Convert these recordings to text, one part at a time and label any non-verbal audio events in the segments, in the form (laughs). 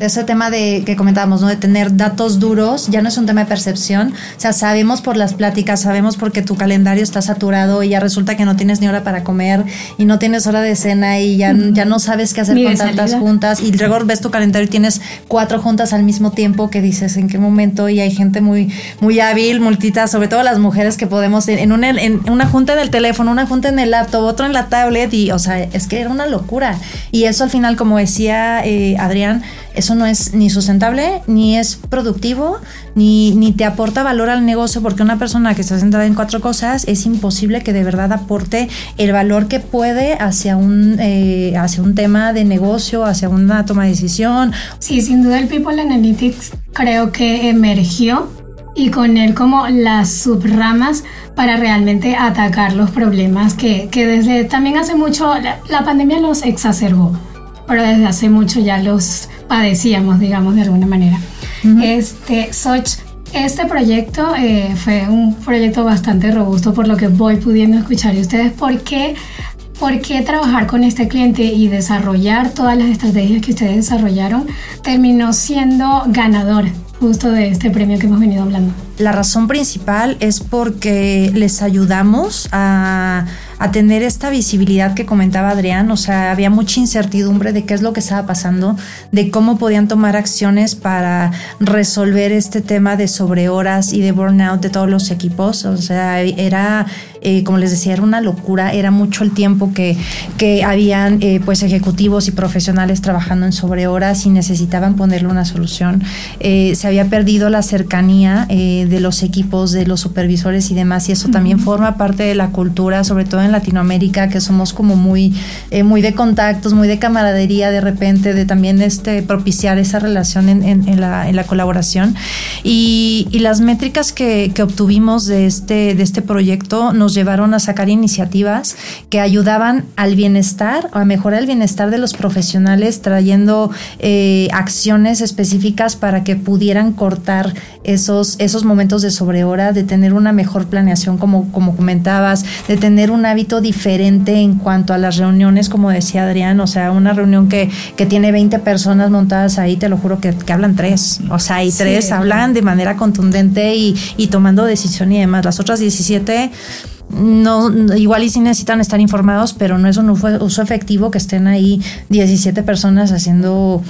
Ese tema de que comentábamos, ¿no? De tener datos duros, ya no es un tema de percepción. O sea, sabemos por las pláticas, sabemos porque tu calendario está saturado y ya resulta que no tienes ni hora para comer y no tienes hora de cena y ya, ya no sabes qué hacer con tantas juntas. Y luego ves tu calendario y tienes cuatro juntas al mismo tiempo que dices en qué momento y hay gente muy, muy hábil, multita, sobre todo las mujeres que podemos en una, en una junta del teléfono, una junta en el laptop, otro en la tablet y, o sea, es que era una locura. Y eso al final, como decía eh, Adrián, eso no es ni sustentable, ni es productivo, ni, ni te aporta valor al negocio, porque una persona que está sentada en cuatro cosas es imposible que de verdad aporte el valor que puede hacia un, eh, hacia un tema de negocio, hacia una toma de decisión. Sí, sin duda el People Analytics creo que emergió y con él como las subramas para realmente atacar los problemas que, que desde también hace mucho la, la pandemia los exacerbó pero desde hace mucho ya los padecíamos, digamos, de alguna manera. Este, Soch, este proyecto eh, fue un proyecto bastante robusto por lo que voy pudiendo escuchar. ¿Y ustedes por qué, por qué trabajar con este cliente y desarrollar todas las estrategias que ustedes desarrollaron terminó siendo ganador justo de este premio que hemos venido hablando? La razón principal es porque les ayudamos a a tener esta visibilidad que comentaba Adrián, o sea, había mucha incertidumbre de qué es lo que estaba pasando, de cómo podían tomar acciones para resolver este tema de sobrehoras y de burnout de todos los equipos, o sea, era, eh, como les decía, era una locura, era mucho el tiempo que, que habían eh, pues ejecutivos y profesionales trabajando en sobrehoras y necesitaban ponerle una solución. Eh, se había perdido la cercanía de los equipos, de los supervisores y demás, y eso también forma parte de la cultura, sobre todo en Latinoamérica, que somos como muy, eh, muy de contactos, muy de camaradería de repente, de también este, propiciar esa relación en, en, la, en la, colaboración. Y, y las métricas que, que, obtuvimos de este, de este proyecto nos llevaron a sacar iniciativas que ayudaban al bienestar a mejorar el bienestar de los profesionales, trayendo eh, acciones específicas para que pudieran cortar esos, esos momentos de sobrehora, de tener una mejor planeación, como, como comentabas, de tener una hábito diferente en cuanto a las reuniones, como decía Adrián, o sea, una reunión que, que tiene 20 personas montadas ahí, te lo juro que, que hablan tres, o sea, y tres hablan de manera contundente y, y tomando decisión y demás. Las otras 17 no, igual y sí necesitan estar informados, pero no es un uso efectivo que estén ahí 17 personas haciendo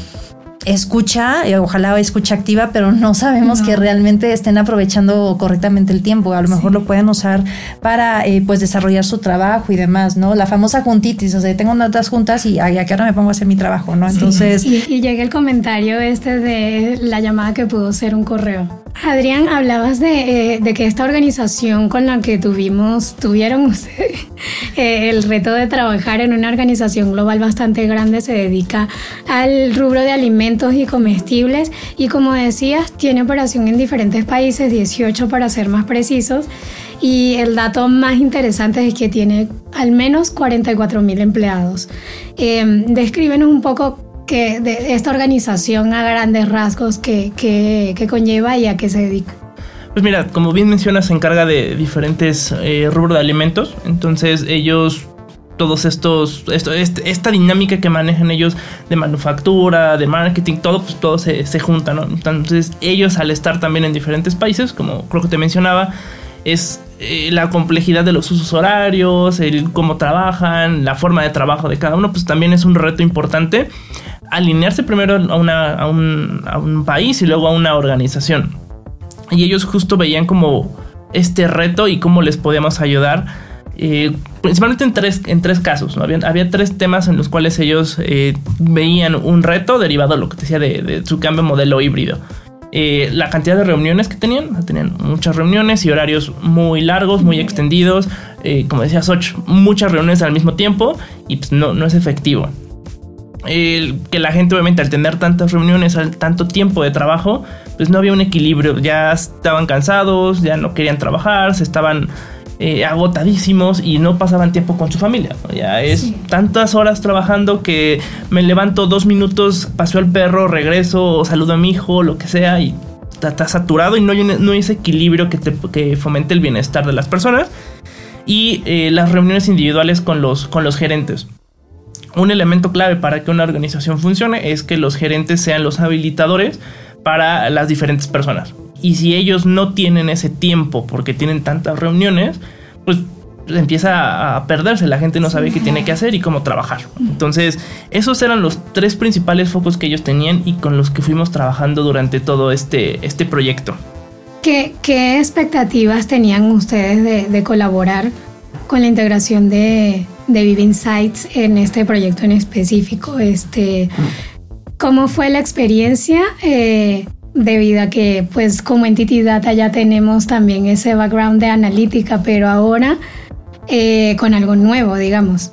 escucha, eh, ojalá escucha activa, pero no sabemos que realmente estén aprovechando correctamente el tiempo. A lo mejor lo pueden usar para eh, pues desarrollar su trabajo y demás, ¿no? La famosa juntitis, o sea, tengo unas juntas y a qué hora me pongo a hacer mi trabajo, ¿no? Entonces... Y, y llega el comentario este de la llamada que pudo ser un correo. Adrián, hablabas de, eh, que esta organización con la que tuvimos, tuvieron ustedes (laughs) el reto de trabajar en una organización global bastante grande, se dedica al rubro de alimentos y comestibles y como decías, tiene operación en diferentes países, 18 para ser más precisos. Y el dato más interesante es que tiene al menos 44 mil empleados. Eh, descríbenos un poco que de esta organización a grandes rasgos que, que, conlleva y a qué se dedica. Pues mira, como bien mencionas, se encarga de diferentes eh, rubros de alimentos. Entonces ellos todos estos, esto, este, esta dinámica que manejan ellos de manufactura, de marketing, todo, pues todo se, se junta, ¿no? Entonces ellos al estar también en diferentes países, como creo que te mencionaba, es eh, la complejidad de los usos horarios, el cómo trabajan, la forma de trabajo de cada uno, pues también es un reto importante alinearse primero a, a, un, a un país y luego a una organización. Y ellos justo veían como este reto y cómo les podíamos ayudar eh, principalmente en tres, en tres casos. Había, había, tres temas en los cuales ellos eh, veían un reto derivado de lo que te decía de, su cambio modelo híbrido. Eh, la cantidad de reuniones que tenían, tenían muchas reuniones y horarios muy largos, muy extendidos. como decía Soch, muchas reuniones al mismo tiempo y pues no, no es efectivo. Que la gente obviamente al tener tantas reuniones, al tanto tiempo de trabajo, pues no había un equilibrio, ya estaban cansados, ya no querían trabajar, se estaban eh, agotadísimos y no pasaban tiempo con su familia. Ya es tantas horas trabajando que me levanto dos minutos, paso al perro, regreso, saludo a mi hijo, lo que sea, y está, saturado y no hay, no hay ese equilibrio que, que fomente el bienestar de las personas. Y eh, las reuniones individuales con los, con los gerentes. Un elemento clave para que una organización funcione es que los gerentes sean los habilitadores para las diferentes personas. Y si ellos no tienen ese tiempo porque tienen tantas reuniones, pues empieza a perderse, la gente no sabe qué tiene que hacer y cómo trabajar. Entonces, esos eran los tres principales focos que ellos tenían y con los que fuimos trabajando durante todo este, este proyecto. ¿Qué, ¿Qué, expectativas tenían ustedes de, de, colaborar con la integración de, de Vive Insights en este proyecto en específico? Este, ¿Cómo fue la experiencia? Eh, debido a que pues como Entity Data ya tenemos también ese background de analítica, pero ahora eh, con algo nuevo, digamos.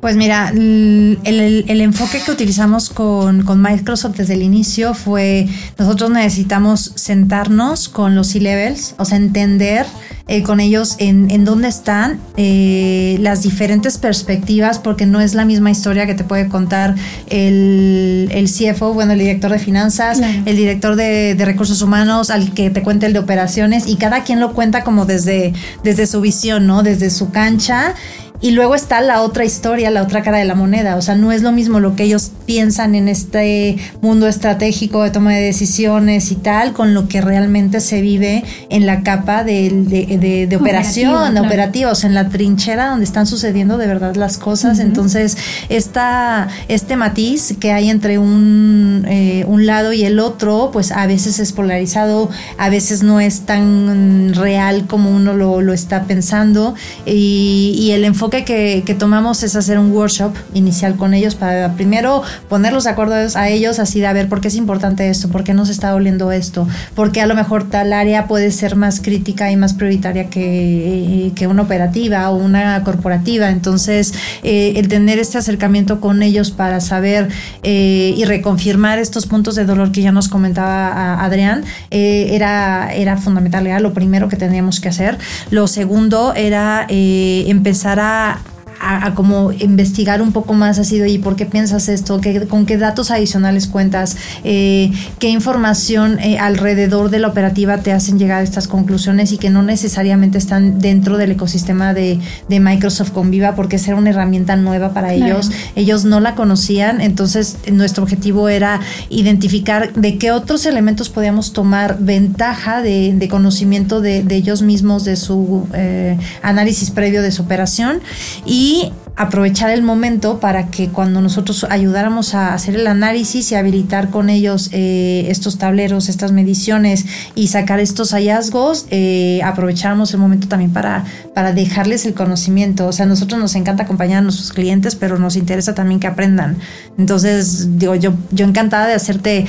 Pues mira, el, el, enfoque que utilizamos con, con, Microsoft desde el inicio fue, nosotros necesitamos sentarnos con los C-Levels, o sea, entender eh, con ellos en, en dónde están eh, las diferentes perspectivas, porque no es la misma historia que te puede contar el, el CFO, bueno, el director de finanzas, el director de, de, recursos humanos, al que te cuente el de operaciones, y cada quien lo cuenta como desde, desde su visión, ¿no? Desde su cancha. Y luego está la otra historia, la otra cara de la moneda. O sea, no es lo mismo lo que ellos piensan en este mundo estratégico de toma de decisiones y tal, con lo que realmente se vive en la capa de, de, de, operación, de operativos, en la trinchera donde están sucediendo de verdad las cosas. Entonces, esta, este matiz que hay entre un, eh, un lado y el otro, pues a veces es polarizado, a veces no es tan real como uno lo, lo está pensando. Y, y el enfoque que, que, tomamos es hacer un workshop inicial con ellos para primero ponerlos de acuerdo a ellos, así de a ver por qué es importante esto, por qué nos está doliendo esto, por qué a lo mejor tal área puede ser más crítica y más prioritaria que, que una operativa o una corporativa. Entonces, eh, el tener este acercamiento con ellos para saber eh, y reconfirmar estos puntos de dolor que ya nos comentaba Adrián, eh, era, era fundamental, era lo primero que teníamos que hacer. Lo segundo era empezar a した a, como investigar un poco más así de, ¿y por qué piensas esto? ¿Qué, ¿Con qué datos adicionales cuentas? Eh, ¿Qué información eh, alrededor de la operativa te hacen llegar a estas conclusiones y que no necesariamente están dentro del ecosistema de, de Microsoft Conviva porque esa era una herramienta nueva para ellos? Ellos no la conocían, entonces nuestro objetivo era identificar de qué otros elementos podíamos tomar ventaja de, de conocimiento de, de, ellos mismos, de su eh, análisis previo de su operación y y aprovechar el momento para que cuando nosotros ayudáramos a hacer el análisis y habilitar con ellos eh, estos tableros, estas mediciones y sacar estos hallazgos, eh, aprovecháramos el momento también para, para dejarles el conocimiento. O sea, a nosotros nos encanta acompañar a nuestros clientes, pero nos interesa también que aprendan. Entonces, digo, yo, yo encantada de hacerte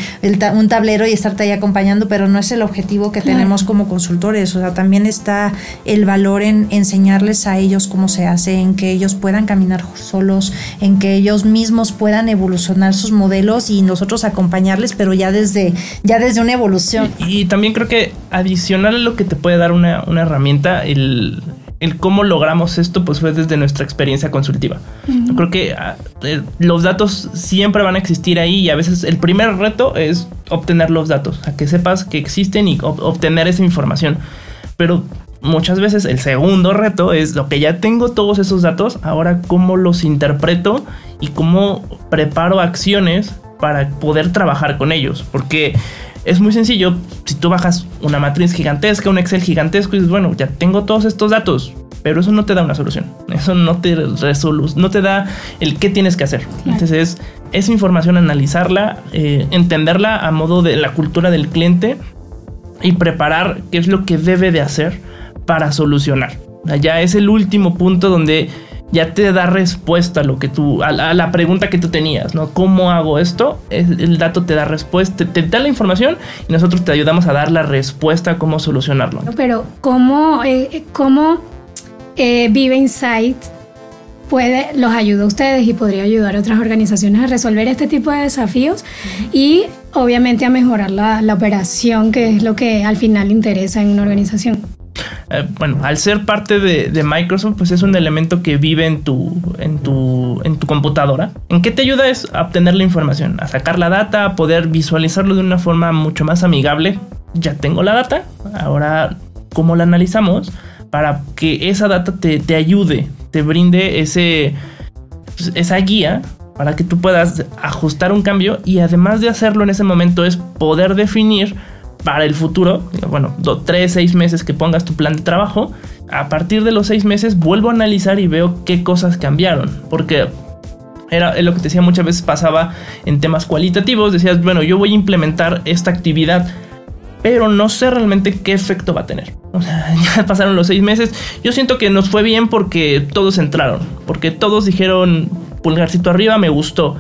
un tablero y estarte ahí acompañando, pero no es el objetivo que tenemos como consultores. O sea, también está el valor en enseñarles a ellos cómo se hace, en que ellos puedan cambiar caminar solos, en que ellos mismos puedan evolucionar sus modelos y nosotros acompañarles, pero ya desde, ya desde una evolución. Y, también creo que adicional a lo que te puede dar una, una herramienta, el, el cómo logramos esto pues fue desde nuestra experiencia consultiva. Creo que ah, eh, los datos siempre van a existir ahí y a veces el primer reto es obtener los datos, a que sepas que existen y obtener esa información. Pero muchas veces el segundo reto es lo que ya tengo todos esos datos, ahora cómo los interpreto y cómo preparo acciones para poder trabajar con ellos. Porque es muy sencillo, si tú bajas una matriz gigantesca, un Excel gigantesco y dices, bueno, ya tengo todos estos datos, pero eso no te da una solución, eso no te no te da el qué tienes que hacer. Entonces, esa información analizarla, eh, entenderla a modo de la cultura del cliente y preparar qué es lo que debe de hacer para solucionar. Ya es el último punto donde ya te da respuesta a lo que tú, a, la pregunta que tú tenías, ¿no? ¿Cómo hago esto? El, dato te da respuesta, te, da la información y nosotros te ayudamos a dar la respuesta a cómo solucionarlo. Pero ¿cómo, eh, cómo eh, Vive Insight puede, los ayuda a ustedes y podría ayudar a otras organizaciones a resolver este tipo de desafíos y obviamente a mejorar la, la operación, que es lo que al final interesa en una organización? Eh, bueno, al ser parte de, Microsoft, pues es un elemento que vive en tu, en tu, en tu computadora. ¿En qué te ayuda? Es a obtener la información, a sacar la data, a poder visualizarlo de una forma mucho más amigable. Ya tengo la data, ahora cómo la analizamos para que esa data te, te ayude, te brinde ese, pues, esa guía para que tú puedas ajustar un cambio y además de hacerlo en ese momento es poder definir para el futuro, bueno, tres, seis meses que pongas tu plan de trabajo, a partir de los seis meses vuelvo a analizar y veo qué cosas cambiaron, porque era lo que te decía muchas veces pasaba en temas cualitativos, decías, bueno, yo voy a implementar esta actividad, pero no sé realmente qué efecto va a tener. (laughs) O sea, ya pasaron los seis meses, yo siento que nos fue bien porque todos entraron, porque todos dijeron, pulgarcito arriba, me gustó.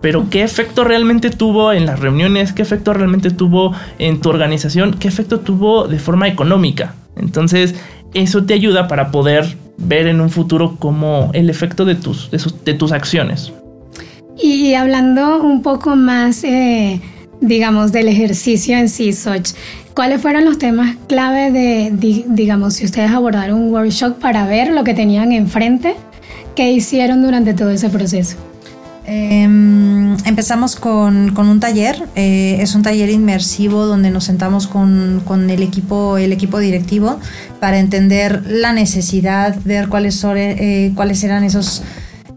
Pero ¿qué efecto realmente tuvo en las reuniones? ¿Qué efecto realmente tuvo en tu organización? ¿Qué efecto tuvo de forma económica? Entonces, eso te ayuda para poder ver en un futuro como el efecto de tus, de, tus acciones. Y hablando un poco más, eh, digamos, del ejercicio en sí, Soch, ¿cuáles fueron los temas clave de, digamos, si ustedes abordaron un workshop para ver lo que tenían enfrente? ¿Qué hicieron durante todo ese proceso? Em, empezamos con, con, un taller, eh, es un taller inmersivo donde nos sentamos con, con, el, equipo, el equipo directivo para entender la necesidad, ver cuáles, son, eh, cuáles eran esos,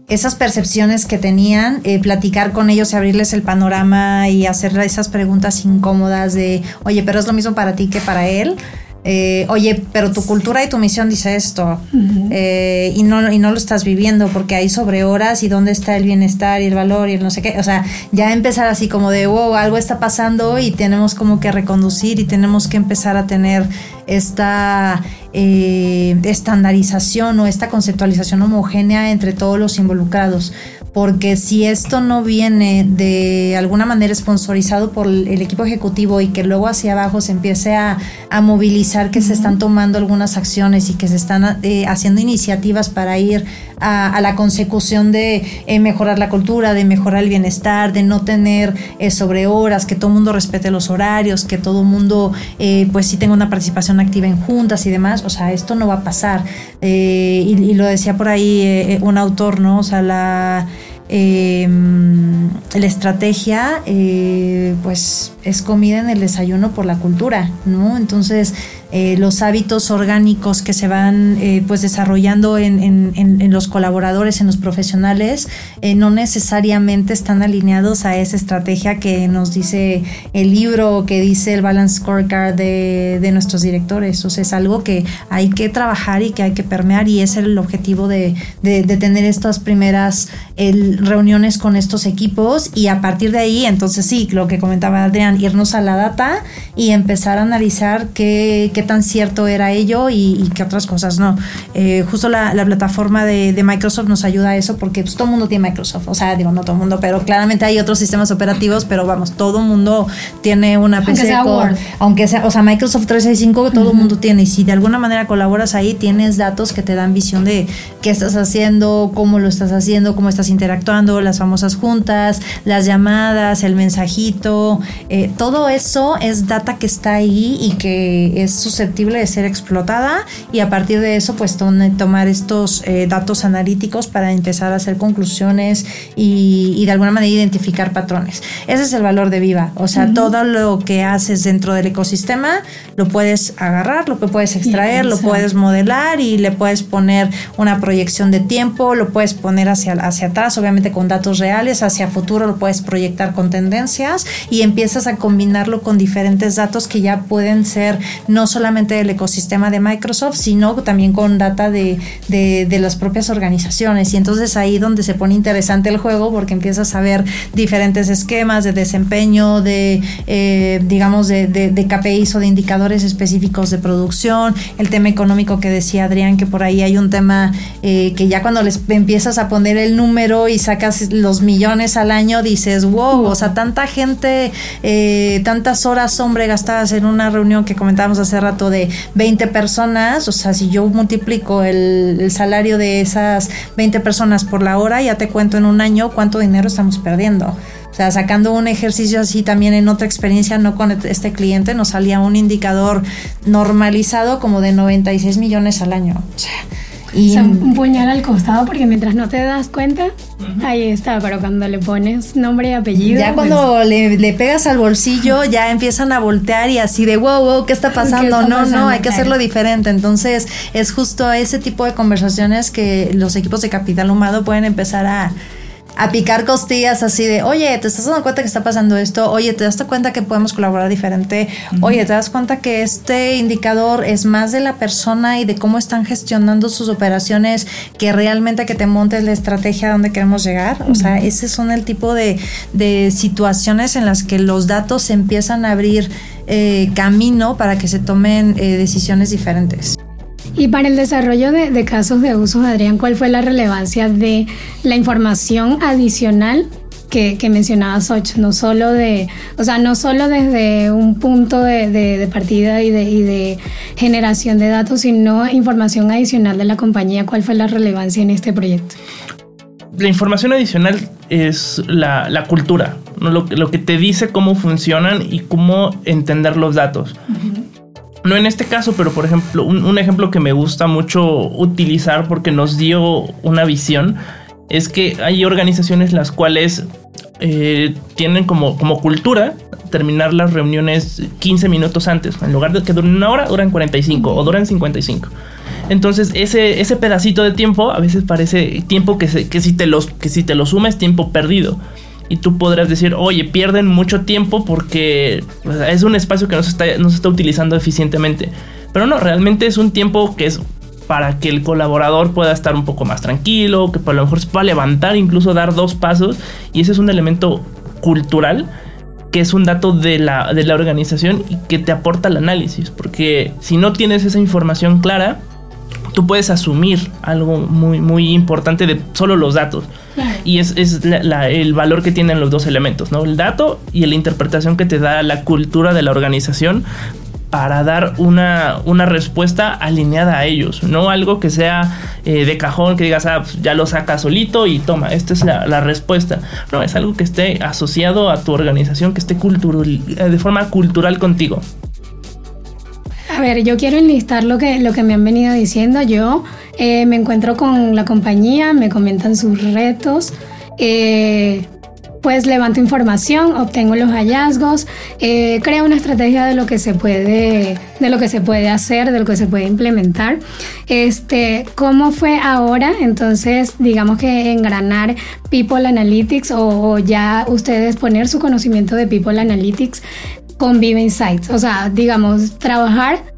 esas percepciones que tenían, eh, platicar con ellos y abrirles el panorama y hacer esas preguntas incómodas de, oye, pero es lo mismo para ti que para él. Eh, oye, pero tu cultura y tu misión dice esto eh, y, no, y no lo estás viviendo porque hay sobre horas y dónde está el bienestar y el valor y el no sé qué. O sea, ya empezar así como de, wow, algo está pasando y tenemos como que reconducir y tenemos que empezar a tener esta eh, estandarización o esta conceptualización homogénea entre todos los involucrados porque si esto no viene de alguna manera sponsorizado por el equipo ejecutivo y que luego hacia abajo se empiece a, movilizar que se están tomando algunas acciones y que se están eh, haciendo iniciativas para ir a, la consecución de eh, mejorar la cultura, de mejorar el bienestar, de no tener eh, sobre horas, que todo el mundo respete los horarios, que todo el mundo pues sí tenga una participación activa en juntas y demás, o sea, esto no va a pasar. Y, y, lo decía por ahí un autor, ¿no? O sea, la eh, la estrategia, eh, pues es comida en el desayuno por la cultura, ¿no? Entonces, eh, los hábitos orgánicos que se van eh, pues desarrollando en, en, los colaboradores, en los profesionales, eh, no necesariamente están alineados a esa estrategia que nos dice el libro, que dice el Balance Scorecard de, de nuestros directores. O sea, es algo que hay que trabajar y que hay que permear y es el objetivo de, de, tener estas primeras reuniones con estos equipos y a partir de ahí, entonces sí, lo que comentaba Adrián, irnos a la data y empezar a analizar qué, qué tan cierto era ello y, qué otras cosas no. Eh, justo la, plataforma de, Microsoft nos ayuda a eso porque pues, todo el mundo tiene Microsoft, o sea, digo, no todo el mundo, pero claramente hay otros sistemas operativos, pero vamos, todo el mundo tiene una PC. Aunque sea, o sea, Microsoft 365 todo el mundo tiene y si de alguna manera colaboras ahí, tienes datos que te dan visión de qué estás haciendo, cómo lo estás haciendo, cómo estás interactuando, las famosas juntas, las llamadas, el mensajito, eh, todo eso es data que está ahí y que es susceptible de ser explotada y a partir de eso pues tomar estos eh, datos analíticos para empezar a hacer conclusiones y, de alguna manera identificar patrones. Ese es el valor de Viva, o sea, todo lo que haces dentro del ecosistema lo puedes agarrar, lo que puedes extraer, lo puedes modelar y le puedes poner una proyección de tiempo, lo puedes poner hacia, hacia atrás, obviamente con datos reales, hacia futuro lo puedes proyectar con tendencias y empiezas a combinarlo con diferentes datos que ya pueden ser no solamente del ecosistema de Microsoft, sino también con data de, de, las propias organizaciones. Y entonces ahí donde se pone interesante el juego porque empiezas a ver diferentes esquemas de desempeño, de, eh, digamos, de, de, KPIs o de indicadores específicos de producción, el tema económico que decía Adrián, que por ahí hay un tema eh, que ya cuando les empiezas a poner el número y sacas los millones al año, dices, wow, o sea, tanta gente, eh, tantas horas, hombre, gastadas en una reunión que comentábamos hace rato de 20 personas, o sea, si yo multiplico el, salario de esas 20 personas por la hora, ya te cuento en un año cuánto dinero estamos perdiendo. O sea, sacando un ejercicio así también en otra experiencia, no con este cliente, nos salía un indicador normalizado como de 96 millones al año. O sea, y un puñal al costado porque mientras no te das cuenta, ahí está, pero cuando le pones nombre y apellido. Ya pues cuando le, pegas al bolsillo, ya empiezan a voltear y así de wow, wow, ¿qué está pasando? no, no, hay que hacerlo diferente. Entonces, es justo ese tipo de conversaciones que los equipos de capital humano pueden empezar a a picar costillas así de, oye, ¿te estás dando cuenta que está pasando esto? Oye, ¿te das cuenta que podemos colaborar diferente? Oye, ¿te das cuenta que este indicador es más de la persona y de cómo están gestionando sus operaciones que realmente que te montes la estrategia a donde queremos llegar? O sea, ese son el tipo de, de situaciones en las que los datos empiezan a abrir eh, camino para que se tomen eh, decisiones diferentes. Y para el desarrollo de, casos de uso, Adrián, ¿cuál fue la relevancia de la información adicional que, que mencionaba Soch? No solo de, o sea, no solo desde un punto de, partida y de, y de, generación de datos, sino información adicional de la compañía. ¿Cuál fue la relevancia en este proyecto? La información adicional es la, cultura, lo, lo, que te dice cómo funcionan y cómo entender los datos. No en este caso, pero por ejemplo, un, ejemplo que me gusta mucho utilizar porque nos dio una visión es que hay organizaciones las cuales eh, tienen como, como cultura terminar las reuniones 15 minutos antes. En lugar de que duren una hora, duran 45 o duran 55. Entonces, ese, ese pedacito de tiempo a veces parece tiempo que, que, si te los, que si te lo sumas, tiempo perdido y tú podrás decir, oye, pierden mucho tiempo porque es un espacio que no se, está, no se está utilizando eficientemente. Pero no, realmente es un tiempo que es para que el colaborador pueda estar un poco más tranquilo, que a lo mejor se pueda levantar, incluso dar dos pasos. Y ese es un elemento cultural que es un dato de la, de la organización y que te aporta el análisis. Porque si no tienes esa información clara, tú puedes asumir algo muy, muy importante de solo los datos. Y es, el valor que tienen los dos elementos, ¿no? El dato y la interpretación que te da la cultura de la organización para dar una, una respuesta alineada a ellos, no algo que sea eh, de cajón, que digas, ah, pues, ya lo saca solito y toma, esta es la, respuesta. No, es algo que esté asociado a tu organización, que esté eh, de forma cultural contigo. A ver, yo quiero enlistar lo que, lo que me han venido diciendo. Yo eh, me encuentro con la compañía, me comentan sus retos. Eh, pues levanto información, obtengo los hallazgos, eh, creo una estrategia de lo que se puede, de lo que se puede hacer, de lo que se puede implementar. Este, ¿cómo fue ahora? Entonces, digamos que engranar People Analytics o, o ya ustedes poner su conocimiento de People Analytics con Vive Insights. O sea, digamos, trabajar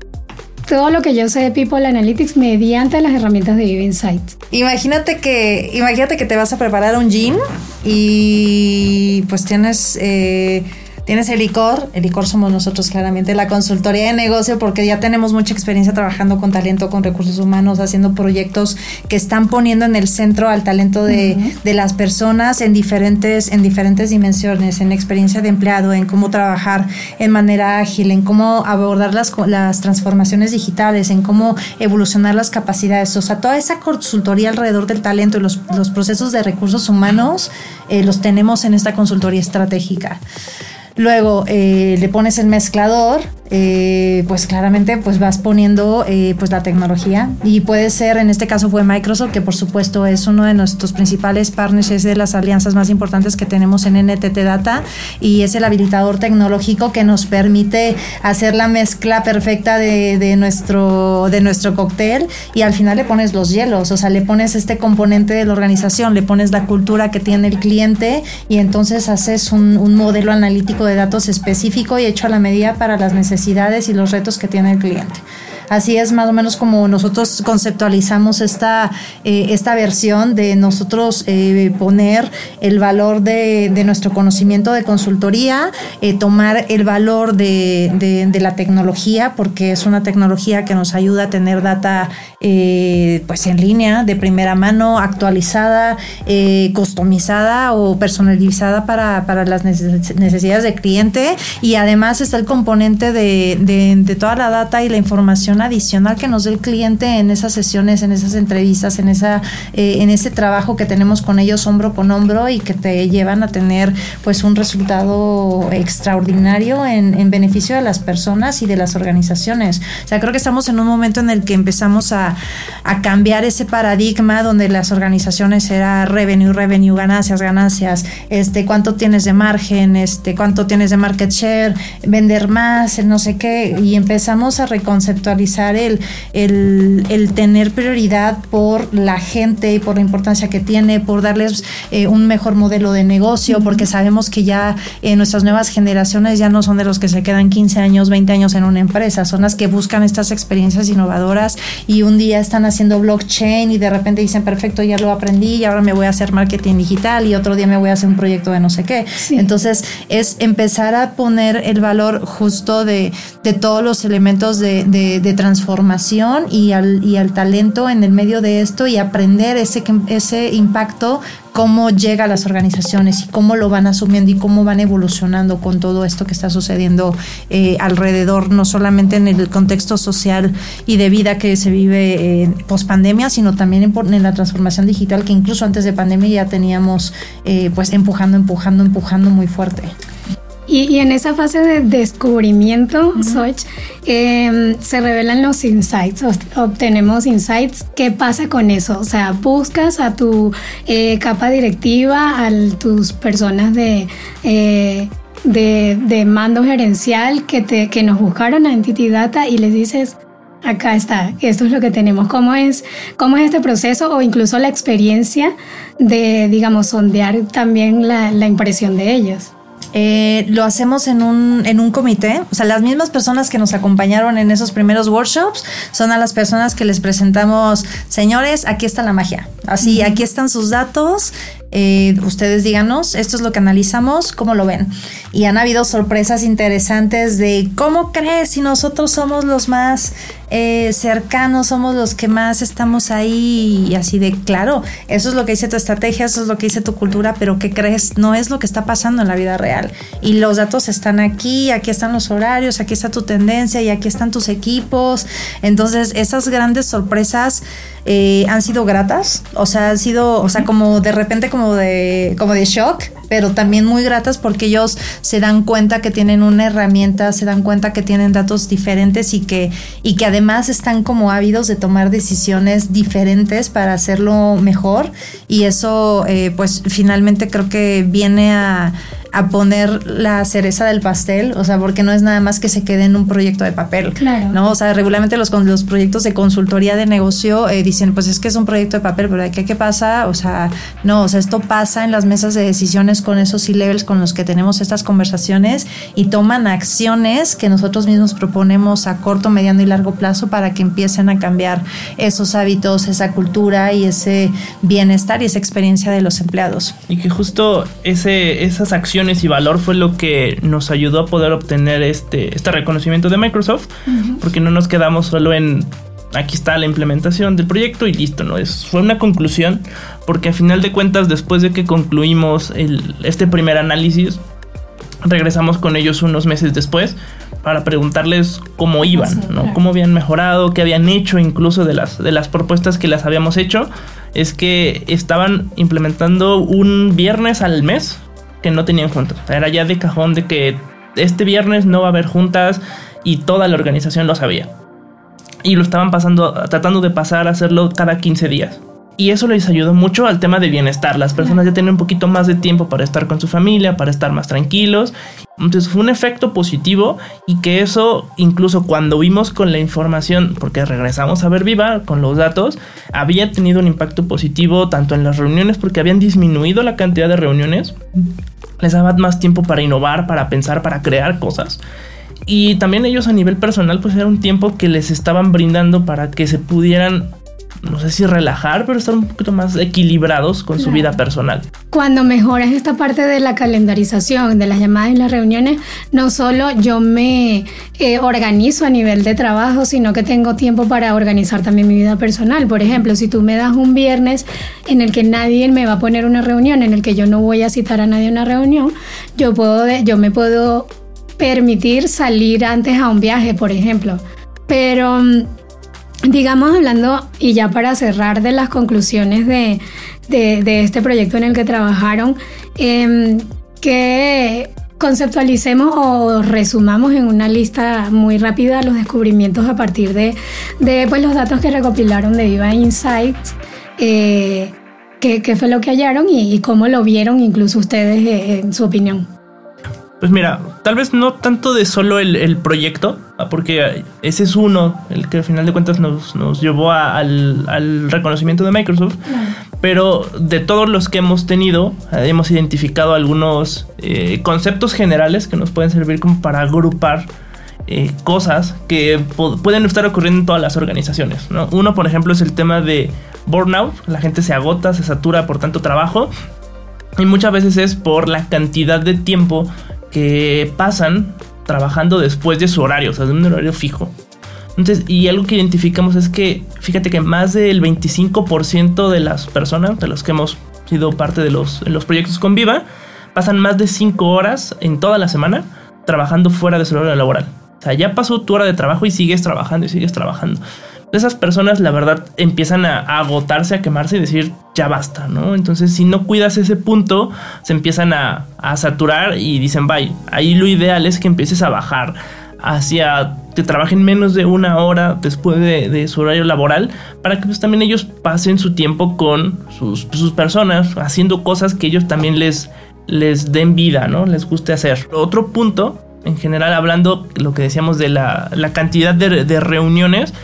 todo lo que yo sé de People Analytics mediante las herramientas de Vive Insights. Imagínate que, imagínate que te vas a preparar un gin y pues tienes eh, Tienes el licor, el licor somos nosotros claramente, la consultoría de negocio, porque ya tenemos mucha experiencia trabajando con talento, con recursos humanos, haciendo proyectos que están poniendo en el centro al talento de, las personas en diferentes, en diferentes dimensiones, en experiencia de empleado, en cómo trabajar en manera ágil, en cómo abordar las, las transformaciones digitales, en cómo evolucionar las capacidades. O sea, toda esa consultoría alrededor del talento y los, procesos de recursos humanos eh, los tenemos en esta consultoría estratégica. Luego eh, le pones el mezclador eh, pues claramente pues vas poniendo eh, pues la tecnología. Y puede ser, en este caso fue Microsoft, que por supuesto es uno de nuestros principales partners, es de las alianzas más importantes que tenemos en NTT Data y es el habilitador tecnológico que nos permite hacer la mezcla perfecta de, nuestro, de nuestro cóctel y al final le pones los hielos, o sea, le pones este componente de la organización, le pones la cultura que tiene el cliente y entonces haces un, un modelo analítico de datos específico y hecho a la medida para las necesidades necesidades y los retos que tiene el cliente. Así es más o menos como nosotros conceptualizamos esta, eh, esta versión de nosotros eh, poner el valor de, nuestro conocimiento de consultoría, eh, tomar el valor de, la tecnología, porque es una tecnología que nos ayuda a tener data pues en línea, de primera mano, actualizada, customizada o personalizada para, para, las necesidades del cliente. Y además está el componente de toda la data y la información adicional que nos dé el cliente en esas sesiones, en esas entrevistas, en esa, eh, en ese trabajo que tenemos con ellos hombro con hombro y que te llevan a tener pues un resultado extraordinario en, en beneficio de las personas y de las organizaciones. O sea, creo que estamos en un momento en el que empezamos a, a cambiar ese paradigma donde las organizaciones era revenue, revenue, ganancias, ganancias, este, cuánto tienes de margen, este, cuánto tienes de market share, vender más, no sé qué, y empezamos a reconceptualizar utilizar el, el, tener prioridad por la gente y por la importancia que tiene, por darles eh, un mejor modelo de negocio, porque sabemos que ya eh, nuestras nuevas generaciones ya no son de los que se quedan 15 años, 20 años en una empresa, son las que buscan estas experiencias innovadoras y un día están haciendo blockchain y de repente dicen, perfecto, ya lo aprendí y ahora me voy a hacer marketing digital y otro día me voy a hacer un proyecto de no sé qué. Entonces es empezar a poner el valor justo de, todos los elementos de, transformación y al, y al talento en el medio de esto y aprender ese, ese impacto cómo llega a las organizaciones y cómo lo van asumiendo y cómo van evolucionando con todo esto que está sucediendo eh, alrededor, no solamente en el contexto social y de vida que se vive en post pandemia, sino también en, la transformación digital que incluso antes de pandemia ya teníamos eh, pues empujando, empujando, empujando muy fuerte. Y, en esa fase de descubrimiento, em, se revelan los insights, obtenemos insights. ¿Qué pasa con eso? O sea, buscas a tu eh, capa directiva, a tus personas de, eh, de, mando gerencial que, te, que nos buscaron a Entity Data y les dices, acá está, esto es lo que tenemos. ¿Cómo es, cómo es este proceso o incluso la experiencia de, digamos, sondear también la, la impresión de ellos? Eh, lo hacemos en un, en un comité. O sea, las mismas personas que nos acompañaron en esos primeros workshops son a las personas que les presentamos, señores, aquí está la magia. Así, aquí están sus datos, eh, ustedes díganos, esto es lo que analizamos, ¿cómo lo ven? Y han habido sorpresas interesantes de cómo crees si nosotros somos los más eh, cercanos, somos los que más estamos ahí y así de claro, eso es lo que dice tu estrategia, eso es lo que dice tu cultura, pero ¿qué crees? No es lo que está pasando en la vida real. Y los datos están aquí, aquí están los horarios, aquí está tu tendencia y aquí están tus equipos. Entonces, esas grandes sorpresas eh, han sido gratas, o sea, han sido, o sea, como de repente como de, como de shock, pero también muy gratas porque ellos se dan cuenta que tienen una herramienta, se dan cuenta que tienen datos diferentes y que, y que además están como ávidos de tomar decisiones diferentes para hacerlo mejor. Y eso eh, pues finalmente creo que viene a, a poner la cereza del pastel, o sea, porque no es nada más que se quede en un proyecto de papel, claro. ¿no? O sea, regularmente los, los proyectos de consultoría de negocio eh, dicen, pues es que es un proyecto de papel, pero ¿qué, ¿qué pasa? O sea, no, o sea, esto pasa en las mesas de decisiones con esos C-levels con los que tenemos estas conversaciones y toman acciones que nosotros mismos proponemos a corto, mediano y largo plazo para que empiecen a cambiar esos hábitos, esa cultura y ese bienestar y esa experiencia de los empleados. Y que justo ese, esas acciones y valor fue lo que nos ayudó a poder obtener este, este reconocimiento de Microsoft, porque no nos quedamos solo en aquí está la implementación del proyecto y listo, ¿no? Es, fue una conclusión, porque a final de cuentas, después de que concluimos este primer análisis, regresamos con ellos unos meses después para preguntarles cómo iban, ¿no? Cómo habían mejorado, qué habían hecho incluso de las, de las propuestas que las habíamos hecho. Es que estaban implementando un viernes al mes que no tenían juntas. Era ya de cajón de que este viernes no va a haber juntas y toda la organización lo sabía. Y lo estaban pasando, tratando de pasar a hacerlo cada 15 días. Y eso les ayudó mucho al tema de bienestar. Las personas ya tienen un poquito más de tiempo para estar con su familia, para estar más tranquilos. Entonces fue un efecto positivo y que eso, incluso cuando vimos con la información, porque regresamos a ver viva con los datos, había tenido un impacto positivo tanto en las reuniones, porque habían disminuido la cantidad de reuniones, les daba más tiempo para innovar, para pensar, para crear cosas. Y también ellos a nivel personal, pues era un tiempo que les estaban brindando para que se pudieran no sé si relajar, pero estar un poquito más equilibrados con su vida personal. Cuando mejoras esta parte de la calendarización, de las llamadas y las reuniones, no solo yo me eh, organizo a nivel de trabajo, sino que tengo tiempo para organizar también mi vida personal. Por ejemplo, si tú me das un viernes en el que nadie me va a poner una reunión, en el que yo no voy a citar a nadie a una reunión, yo, puedo, yo me puedo permitir salir antes a un viaje, por ejemplo. Pero mm, digamos, hablando, y ya para cerrar de las conclusiones de, este proyecto en el que trabajaron, eh, que conceptualicemos o resumamos en una lista muy rápida los descubrimientos a partir de, pues, los datos que recopilaron de Viva Insights. Eh, ¿qué, fue lo que hallaron y, cómo lo vieron incluso ustedes eh, en su opinión? Pues mira, tal vez no tanto de solo el, proyecto, porque ese es uno, el que al final de cuentas nos, llevó al, reconocimiento de Microsoft, pero de todos los que hemos tenido, eh, hemos identificado algunos eh, conceptos generales que nos pueden servir como para agrupar eh, cosas que pueden estar ocurriendo en todas las organizaciones. Uno, por ejemplo, es el tema de burnout, la gente se agota, se satura por tanto trabajo. Y muchas veces es por la cantidad de tiempo que pasan trabajando después de su horario, o sea, de un horario fijo. Entonces, y algo que identificamos es que, fíjate que más del 25% de las personas, de los que hemos sido parte de los, los proyectos con Viva, pasan más de 5 horas en toda la semana trabajando fuera de su horario laboral. O sea, ya pasó tu hora de trabajo y sigues trabajando y sigues trabajando esas personas la verdad empiezan a, agotarse, a quemarse y decir ya basta, ¿no? Entonces si no cuidas ese punto, se empiezan a, saturar y dicen, bye, ahí lo ideal es que empieces a bajar hacia que trabajen menos de una hora después de, su horario laboral para que pues también ellos pasen su tiempo con sus, personas haciendo cosas que ellos también les, les den vida, ¿no? Les guste hacer. Otro punto, en general hablando lo que decíamos de la, cantidad de, de reuniones,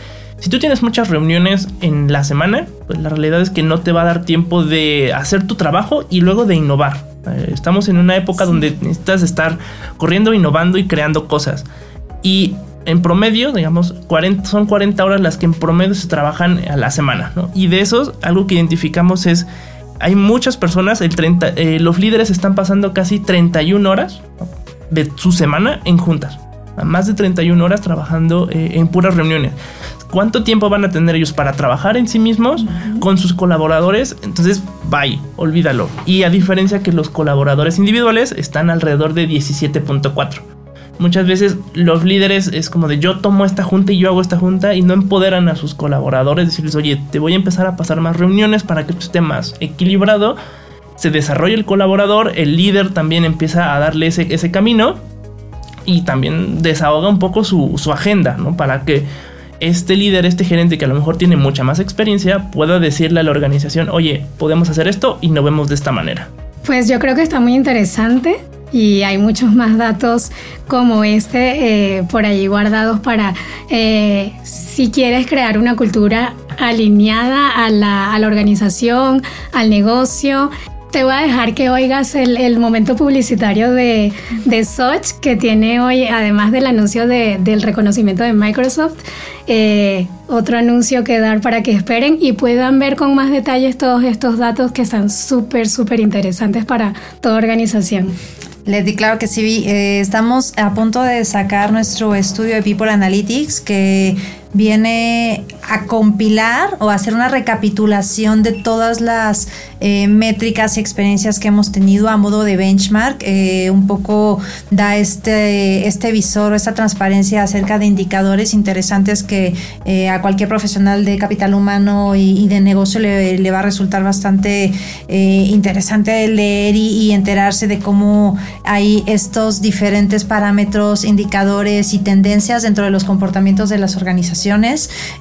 si tú tienes muchas reuniones en la semana, pues la realidad es que no te va a dar tiempo de hacer tu trabajo y luego de innovar. Eh, estamos en una época donde necesitas estar corriendo, innovando y creando cosas. Y en promedio, digamos, 40, son 40 horas las que en promedio se trabajan a la semana. Y de esos, algo que identificamos es, hay muchas personas, el 30, eh, los líderes están pasando casi 31 horas de su semana en juntas. Más de 31 horas trabajando eh, en puras reuniones cuánto tiempo van a tener ellos para trabajar en sí mismos con sus colaboradores. Entonces, bye, olvídalo. Y a diferencia que los colaboradores individuales están alrededor de 17.4. Muchas veces los líderes es como de yo tomo esta junta y yo hago esta junta y no empoderan a sus colaboradores, decirles, oye, te voy a empezar a pasar más reuniones para que esto esté más equilibrado. Se desarrolla el colaborador, el líder también empieza a darle ese, ese camino y también desahoga un poco su, su agenda, ¿no? Para que este líder, este gerente que a lo mejor tiene mucha más experiencia, pueda decirle a la organización, oye, podemos hacer esto y nos vemos de esta manera. Pues yo creo que está muy interesante y hay muchos más datos como este eh, por ahí guardados para eh, si quieres crear una cultura alineada a la, a la organización, al negocio te voy a dejar que oigas el, momento publicitario de, de, Soch que tiene hoy, además del anuncio del reconocimiento de Microsoft, eh, otro anuncio que dar para que esperen y puedan ver con más detalles todos estos datos que están súper, súper interesantes para toda organización. Leti, claro que sí. Eh, estamos a punto de sacar nuestro estudio de People Analytics que viene a compilar o hacer una recapitulación de todas las eh, métricas y experiencias que hemos tenido a modo de benchmark. Eh, un poco da este, este visor, esta transparencia acerca de indicadores interesantes que eh, a cualquier profesional de capital humano y, de negocio le, va a resultar bastante interesante leer y enterarse de cómo hay estos diferentes parámetros, indicadores y tendencias dentro de los comportamientos de las organizaciones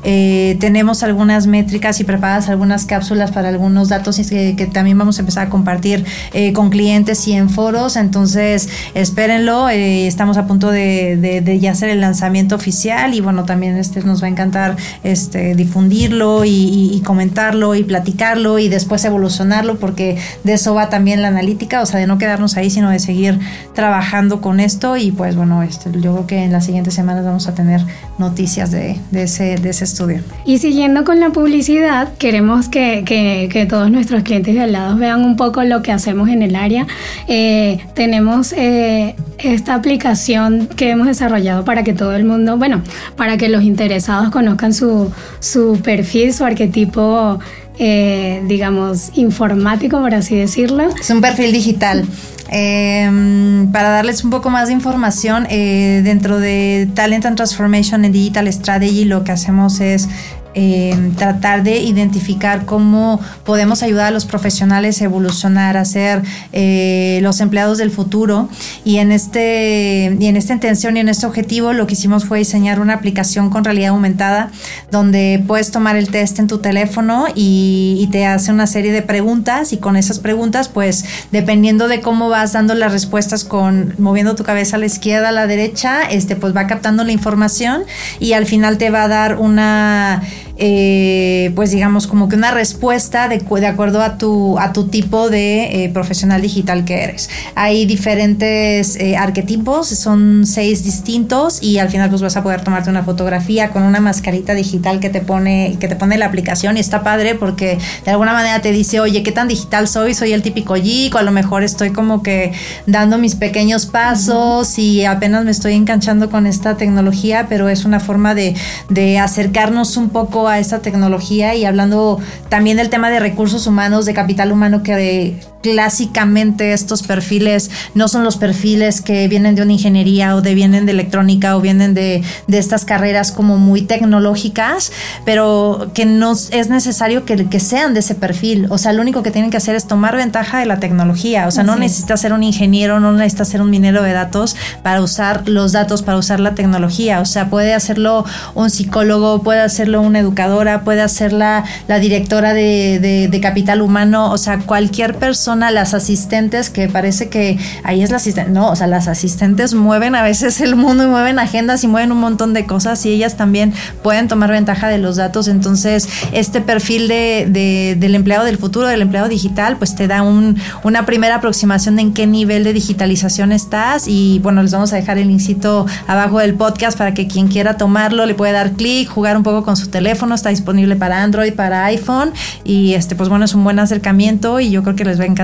eh, tenemos algunas métricas y preparadas algunas cápsulas para algunos datos que, también vamos a empezar a compartir eh, con clientes y en foros. Entonces, espérenlo. Eh, estamos a punto de, ya hacer el lanzamiento oficial y bueno, también este nos va a encantar este difundirlo y, comentarlo y platicarlo y después evolucionarlo porque de eso va también la analítica, o sea, de no quedarnos ahí, sino de seguir trabajando con esto y pues bueno, este, yo creo que en las siguientes semanas vamos a tener noticias de de ese, estudio. Y siguiendo con la publicidad, queremos que, todos nuestros clientes y aliados vean un poco lo que hacemos en el área. Eh, tenemos eh, esta aplicación que hemos desarrollado para que todo el mundo, bueno, para que los interesados conozcan su, su perfil, su arquetipo eh, digamos, informático, por así decirlo. Es un perfil digital. Eh, para darles un poco más de información, eh, dentro de Talent and Transformation and Digital Strategy lo que hacemos es eh, tratar de identificar cómo podemos ayudar a los profesionales a evolucionar, a ser eh, los empleados del futuro. Y en, este, y en esta intención y en este objetivo lo que hicimos fue diseñar una aplicación con realidad aumentada donde puedes tomar el test en tu teléfono y, y te hace una serie de preguntas y con esas preguntas pues dependiendo de cómo vas dando las respuestas con moviendo tu cabeza a la izquierda, a la derecha, este pues va captando la información y al final te va a dar una eh, pues digamos como que una respuesta de, acuerdo a tu, a tu tipo de eh, profesional digital que eres. Hay diferentes eh, arquetipos, son seis distintos y al final pues vas a poder tomarte una fotografía con una mascarita digital que te pone, que te pone la aplicación y está padre porque de alguna manera te dice, oye, ¿qué tan digital soy? Soy el típico geek o a lo mejor estoy como que dando mis pequeños pasos y apenas me estoy enganchando con esta tecnología, pero es una forma de, de acercarnos un poco a esta tecnología y hablando también del tema de recursos humanos, de capital humano que clásicamente estos perfiles no son los perfiles que vienen de una ingeniería o de vienen de electrónica o vienen de, de estas carreras como muy tecnológicas, pero que no es necesario que, que, sean de ese perfil. O sea, lo único que tienen que hacer es tomar ventaja de la tecnología. O sea, no necesitas ser un ingeniero, no necesitas ser un minero de datos para usar los datos, para usar la tecnología. O sea, puede hacerlo un psicólogo, puede hacerlo una educadora, puede hacerla la directora de, de, de capital humano. O sea, cualquier persona las asistentes, que parece que ahí es la asistente, no, o sea, las asistentes mueven a veces el mundo y mueven agendas y mueven un montón de cosas y ellas también pueden tomar ventaja de los datos. Entonces, este perfil de, de, del empleado del futuro, del empleado digital, pues te da un, una primera aproximación de en qué nivel de digitalización estás y bueno, les vamos a dejar el linkcito abajo del podcast para que quien quiera tomarlo le pueda dar clic, jugar un poco con su teléfono, está disponible para Android, para iPhone y este pues bueno, es un buen acercamiento y yo creo que les va a encantar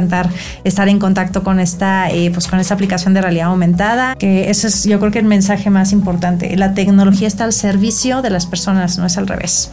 estar en contacto con esta, eh, pues con esta aplicación de realidad aumentada, que eso es yo creo que el mensaje más importante. La tecnología está al servicio de las personas, no es al revés.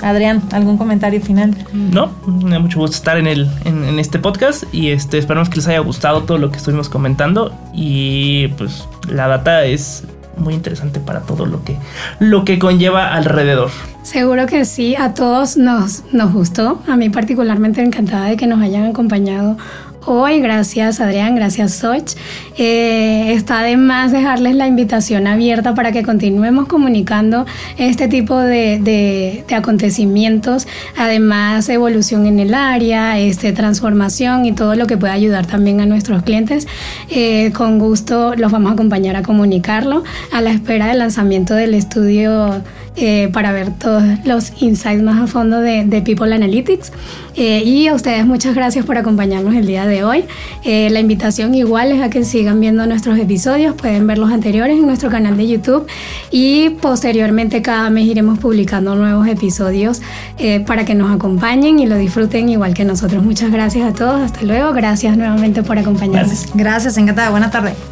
Adrián, ¿algún comentario final? No, me da mucho gusto estar en, el, en, en, este podcast y este, esperamos que les haya gustado todo lo que estuvimos comentando y pues la data es muy interesante para todo lo que, lo que conlleva alrededor. Seguro que sí, a todos nos, nos gustó. A mí particularmente encantada de que nos hayan acompañado hoy. Gracias Adrián, gracias Soch. Eh, está de más dejarles la invitación abierta para que continuemos comunicando este tipo de, de, acontecimientos, además evolución en el área, este, transformación y todo lo que pueda ayudar también a nuestros clientes. Eh, con gusto los vamos a acompañar a comunicarlo a la espera del lanzamiento del estudio eh, para ver todos los insights más a fondo de, de People Analytics. Eh, y a ustedes muchas gracias por acompañarnos el día de hoy. Eh, la invitación igual es a que sigan viendo nuestros episodios, pueden ver los anteriores en nuestro canal de YouTube y posteriormente cada mes iremos publicando nuevos episodios eh, para que nos acompañen y lo disfruten igual que nosotros. Muchas gracias a todos, hasta luego, gracias nuevamente por acompañarnos. Gracias, gracias encantada, buena tarde.